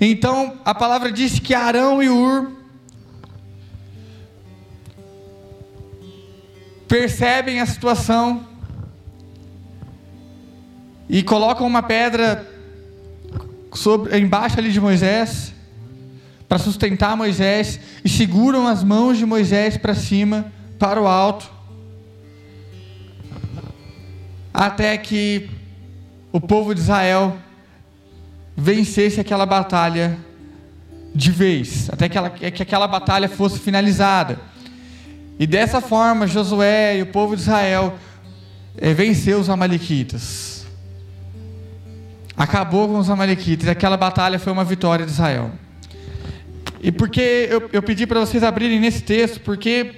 Então a palavra diz que Arão e Ur percebem a situação e colocam uma pedra sobre, embaixo ali de Moisés para sustentar Moisés e seguram as mãos de Moisés para cima, para o alto, até que o povo de Israel vencesse aquela batalha de vez, até que, ela, que aquela batalha fosse finalizada. E dessa forma, Josué e o povo de Israel é, venceu os Amalequitas. Acabou com os Amalequitas. Aquela batalha foi uma vitória de Israel. E porque eu, eu pedi para vocês abrirem nesse texto, porque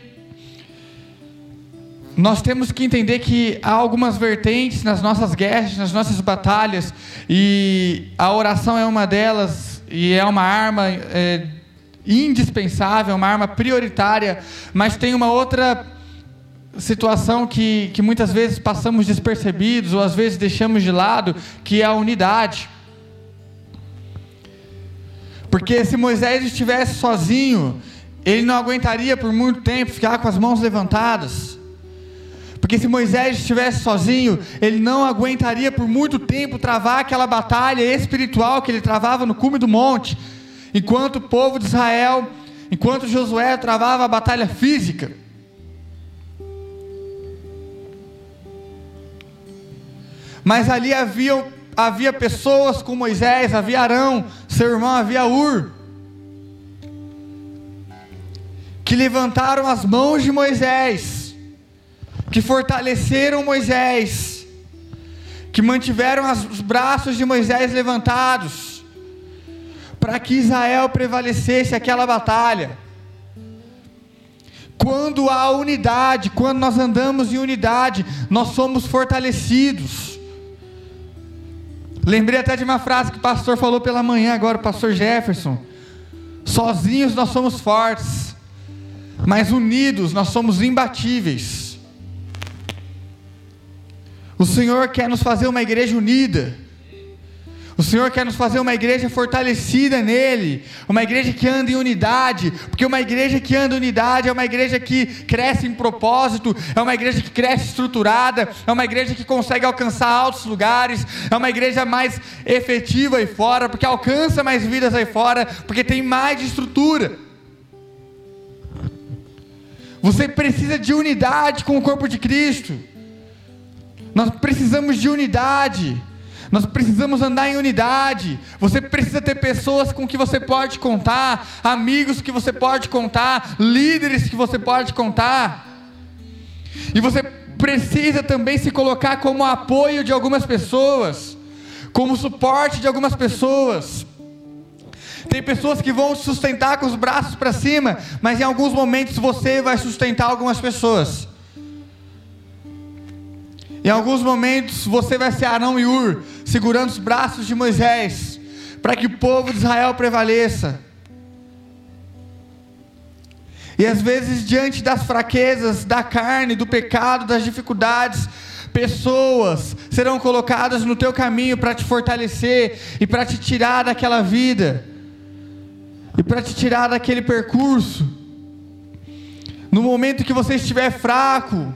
nós temos que entender que há algumas vertentes nas nossas guerras, nas nossas batalhas, e a oração é uma delas, e é uma arma. É, indispensável, uma arma prioritária, mas tem uma outra situação que, que muitas vezes passamos despercebidos ou às vezes deixamos de lado, que é a unidade. Porque se Moisés estivesse sozinho, ele não aguentaria por muito tempo ficar com as mãos levantadas. Porque se Moisés estivesse sozinho, ele não aguentaria por muito tempo travar aquela batalha espiritual que ele travava no cume do monte enquanto o povo de Israel, enquanto Josué travava a batalha física. Mas ali havia, havia pessoas com Moisés, havia Arão, seu irmão, havia Ur, que levantaram as mãos de Moisés, que fortaleceram Moisés, que mantiveram os braços de Moisés levantados, para que Israel prevalecesse aquela batalha. Quando há unidade, quando nós andamos em unidade, nós somos fortalecidos. Lembrei até de uma frase que o pastor falou pela manhã, agora o pastor Jefferson. Sozinhos nós somos fortes, mas unidos nós somos imbatíveis. O Senhor quer nos fazer uma igreja unida. O Senhor quer nos fazer uma igreja fortalecida nele, uma igreja que anda em unidade, porque uma igreja que anda em unidade é uma igreja que cresce em propósito, é uma igreja que cresce estruturada, é uma igreja que consegue alcançar altos lugares, é uma igreja mais efetiva aí fora, porque alcança mais vidas aí fora, porque tem mais estrutura. Você precisa de unidade com o corpo de Cristo. Nós precisamos de unidade. Nós precisamos andar em unidade. Você precisa ter pessoas com que você pode contar, amigos que você pode contar, líderes que você pode contar. E você precisa também se colocar como apoio de algumas pessoas, como suporte de algumas pessoas. Tem pessoas que vão sustentar com os braços para cima, mas em alguns momentos você vai sustentar algumas pessoas. Em alguns momentos você vai ser Arão e Ur, segurando os braços de Moisés, para que o povo de Israel prevaleça. E às vezes, diante das fraquezas da carne, do pecado, das dificuldades, pessoas serão colocadas no teu caminho para te fortalecer e para te tirar daquela vida, e para te tirar daquele percurso. No momento que você estiver fraco,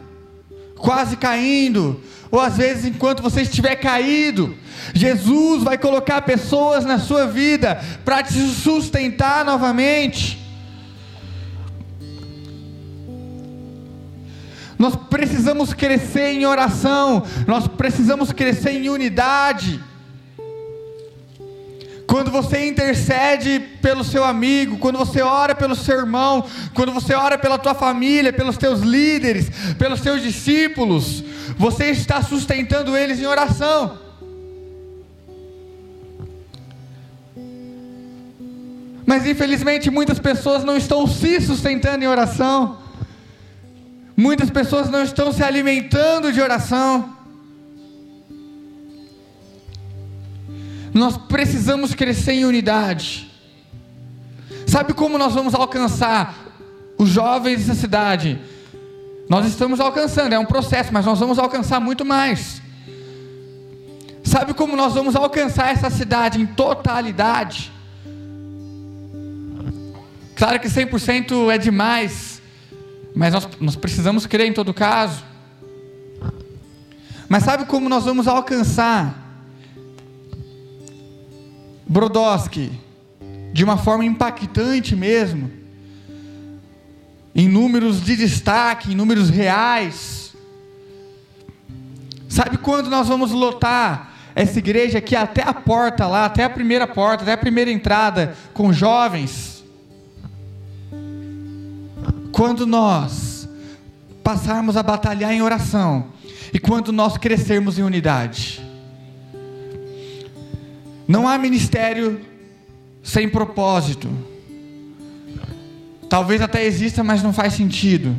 quase caindo, ou às vezes enquanto você estiver caído, Jesus vai colocar pessoas na sua vida para te sustentar novamente. Nós precisamos crescer em oração, nós precisamos crescer em unidade. Quando você intercede pelo seu amigo, quando você ora pelo seu irmão, quando você ora pela tua família, pelos teus líderes, pelos teus discípulos, você está sustentando eles em oração. Mas infelizmente muitas pessoas não estão se sustentando em oração. Muitas pessoas não estão se alimentando de oração. Nós precisamos crescer em unidade. Sabe como nós vamos alcançar os jovens dessa cidade? Nós estamos alcançando, é um processo, mas nós vamos alcançar muito mais. Sabe como nós vamos alcançar essa cidade em totalidade? Claro que 100% é demais, mas nós, nós precisamos crer em todo caso. Mas sabe como nós vamos alcançar Brodowski, de uma forma impactante mesmo, em números de destaque, em números reais. Sabe quando nós vamos lotar essa igreja aqui até a porta lá, até a primeira porta, até a primeira entrada, com jovens? Quando nós passarmos a batalhar em oração e quando nós crescermos em unidade. Não há ministério sem propósito. Talvez até exista, mas não faz sentido.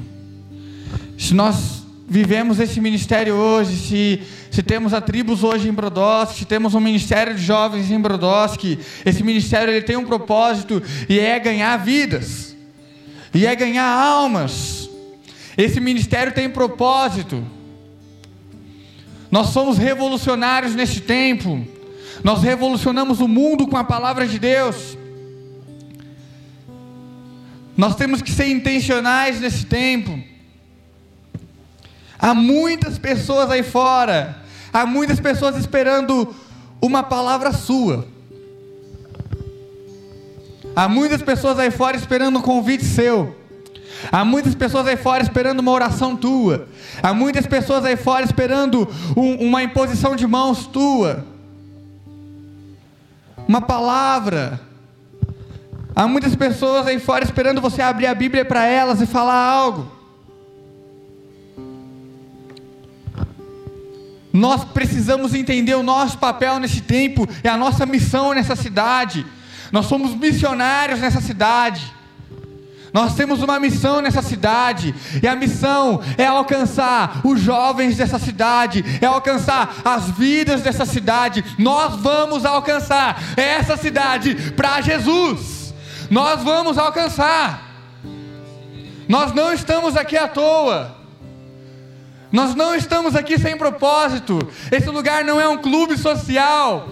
Se nós vivemos esse ministério hoje, se, se temos a tribos hoje em Brodowski, se temos um ministério de jovens em Brodowski, esse ministério ele tem um propósito e é ganhar vidas, e é ganhar almas. Esse ministério tem propósito. Nós somos revolucionários neste tempo. Nós revolucionamos o mundo com a palavra de Deus. Nós temos que ser intencionais nesse tempo. Há muitas pessoas aí fora, há muitas pessoas esperando uma palavra sua. Há muitas pessoas aí fora esperando um convite seu. Há muitas pessoas aí fora esperando uma oração tua. Há muitas pessoas aí fora esperando um, uma imposição de mãos tua uma palavra. Há muitas pessoas aí fora esperando você abrir a Bíblia para elas e falar algo. Nós precisamos entender o nosso papel nesse tempo e a nossa missão nessa cidade. Nós somos missionários nessa cidade. Nós temos uma missão nessa cidade, e a missão é alcançar os jovens dessa cidade, é alcançar as vidas dessa cidade. Nós vamos alcançar essa cidade para Jesus. Nós vamos alcançar. Nós não estamos aqui à toa. Nós não estamos aqui sem propósito. Esse lugar não é um clube social.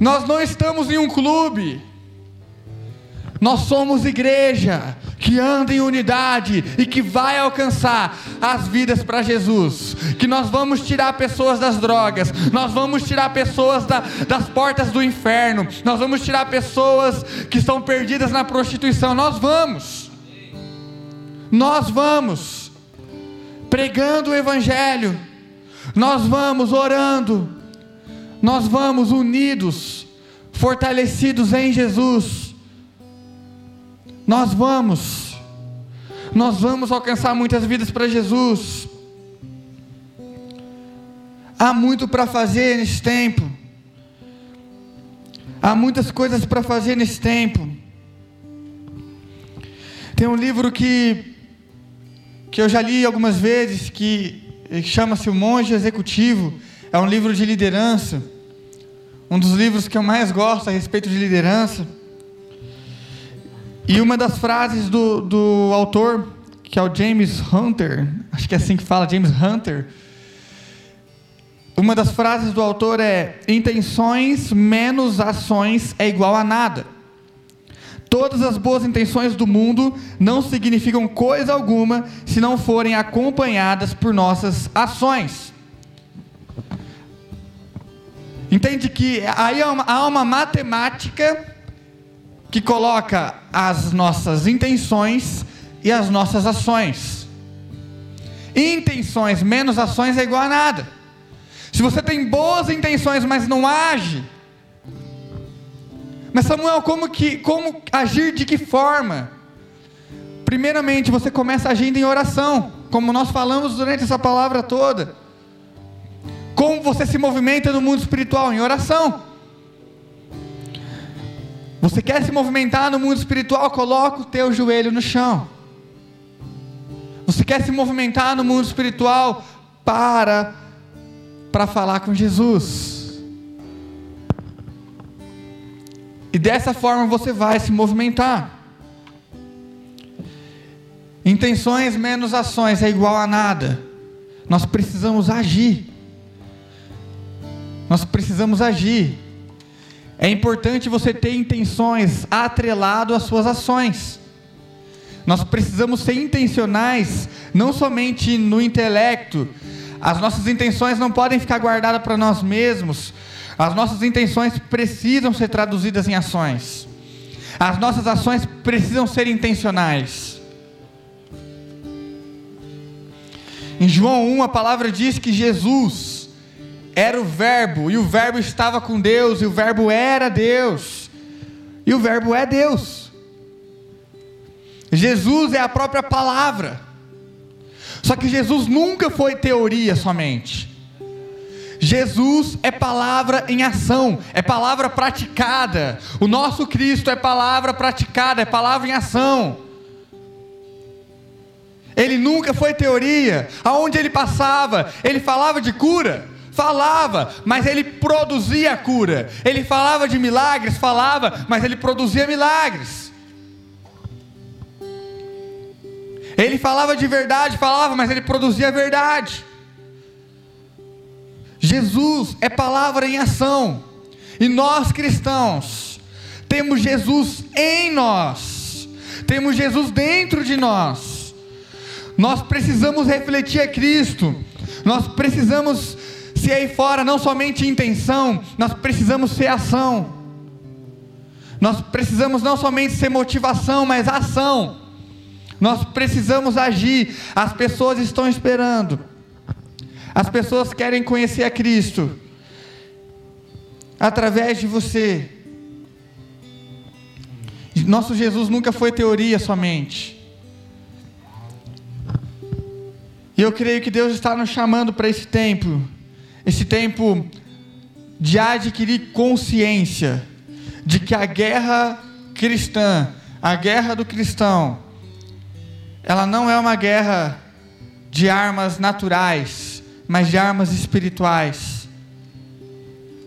Nós não estamos em um clube. Nós somos igreja que anda em unidade e que vai alcançar as vidas para Jesus. Que nós vamos tirar pessoas das drogas, nós vamos tirar pessoas da, das portas do inferno, nós vamos tirar pessoas que estão perdidas na prostituição. Nós vamos, nós vamos pregando o Evangelho, nós vamos orando, nós vamos unidos, fortalecidos em Jesus nós vamos, nós vamos alcançar muitas vidas para Jesus. Há muito para fazer nesse tempo. Há muitas coisas para fazer nesse tempo. Tem um livro que que eu já li algumas vezes que chama-se O Monge Executivo. É um livro de liderança. Um dos livros que eu mais gosto a respeito de liderança. E uma das frases do, do autor, que é o James Hunter, acho que é assim que fala, James Hunter. Uma das frases do autor é: intenções menos ações é igual a nada. Todas as boas intenções do mundo não significam coisa alguma se não forem acompanhadas por nossas ações. Entende que aí há uma, há uma matemática que coloca as nossas intenções e as nossas ações. Intenções menos ações é igual a nada. Se você tem boas intenções, mas não age. Mas Samuel, como que como agir de que forma? Primeiramente, você começa agindo em oração, como nós falamos durante essa palavra toda. Como você se movimenta no mundo espiritual em oração? Você quer se movimentar no mundo espiritual? Coloca o teu joelho no chão. Você quer se movimentar no mundo espiritual? Para para falar com Jesus. E dessa forma você vai se movimentar. Intenções menos ações é igual a nada. Nós precisamos agir. Nós precisamos agir. É importante você ter intenções atrelado às suas ações. Nós precisamos ser intencionais, não somente no intelecto, as nossas intenções não podem ficar guardadas para nós mesmos. As nossas intenções precisam ser traduzidas em ações. As nossas ações precisam ser intencionais. Em João 1, a palavra diz que Jesus era o Verbo, e o Verbo estava com Deus, e o Verbo era Deus, e o Verbo é Deus. Jesus é a própria palavra. Só que Jesus nunca foi teoria somente. Jesus é palavra em ação, é palavra praticada. O nosso Cristo é palavra praticada, é palavra em ação. Ele nunca foi teoria. Aonde ele passava, ele falava de cura, falava, mas ele produzia cura. Ele falava de milagres, falava, mas ele produzia milagres. Ele falava de verdade, falava, mas ele produzia verdade. Jesus é palavra em ação. E nós cristãos temos Jesus em nós. Temos Jesus dentro de nós. Nós precisamos refletir a Cristo. Nós precisamos ser aí fora não somente intenção, nós precisamos ser ação. Nós precisamos não somente ser motivação, mas ação. Nós precisamos agir. As pessoas estão esperando. As pessoas querem conhecer a Cristo através de você. Nosso Jesus nunca foi teoria somente. E eu creio que Deus está nos chamando para esse tempo, esse tempo de adquirir consciência de que a guerra cristã, a guerra do cristão, ela não é uma guerra de armas naturais, mas de armas espirituais.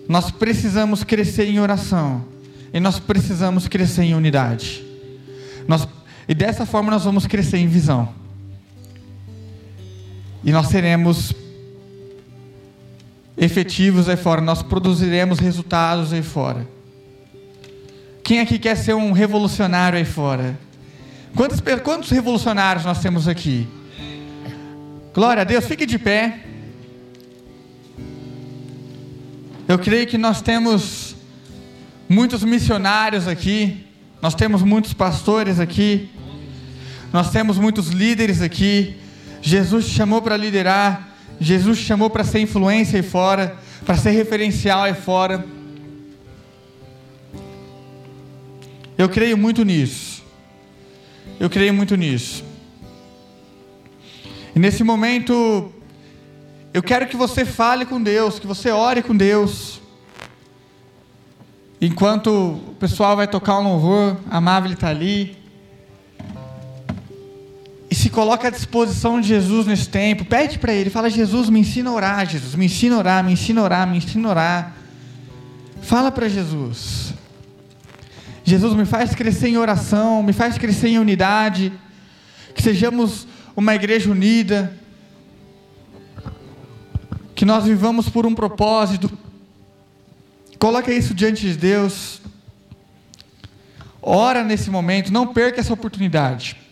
Nós precisamos crescer em oração e nós precisamos crescer em unidade. Nós, e dessa forma nós vamos crescer em visão. E nós seremos efetivos aí fora, nós produziremos resultados aí fora. Quem aqui quer ser um revolucionário aí fora? Quantos, quantos revolucionários nós temos aqui? Glória a Deus, fique de pé. Eu creio que nós temos muitos missionários aqui, nós temos muitos pastores aqui, nós temos muitos líderes aqui. Jesus te chamou para liderar, Jesus te chamou para ser influência aí fora, para ser referencial aí fora. Eu creio muito nisso. Eu creio muito nisso. E nesse momento, eu quero que você fale com Deus, que você ore com Deus. Enquanto o pessoal vai tocar um louvor, a Amável está ali. Coloca à disposição de Jesus nesse tempo. Pede para Ele, fala: Jesus, me ensina a orar, Jesus, me ensina a orar, me ensina a orar, me ensina a orar. Fala para Jesus. Jesus me faz crescer em oração, me faz crescer em unidade, que sejamos uma igreja unida, que nós vivamos por um propósito. Coloque isso diante de Deus. Ora nesse momento, não perca essa oportunidade.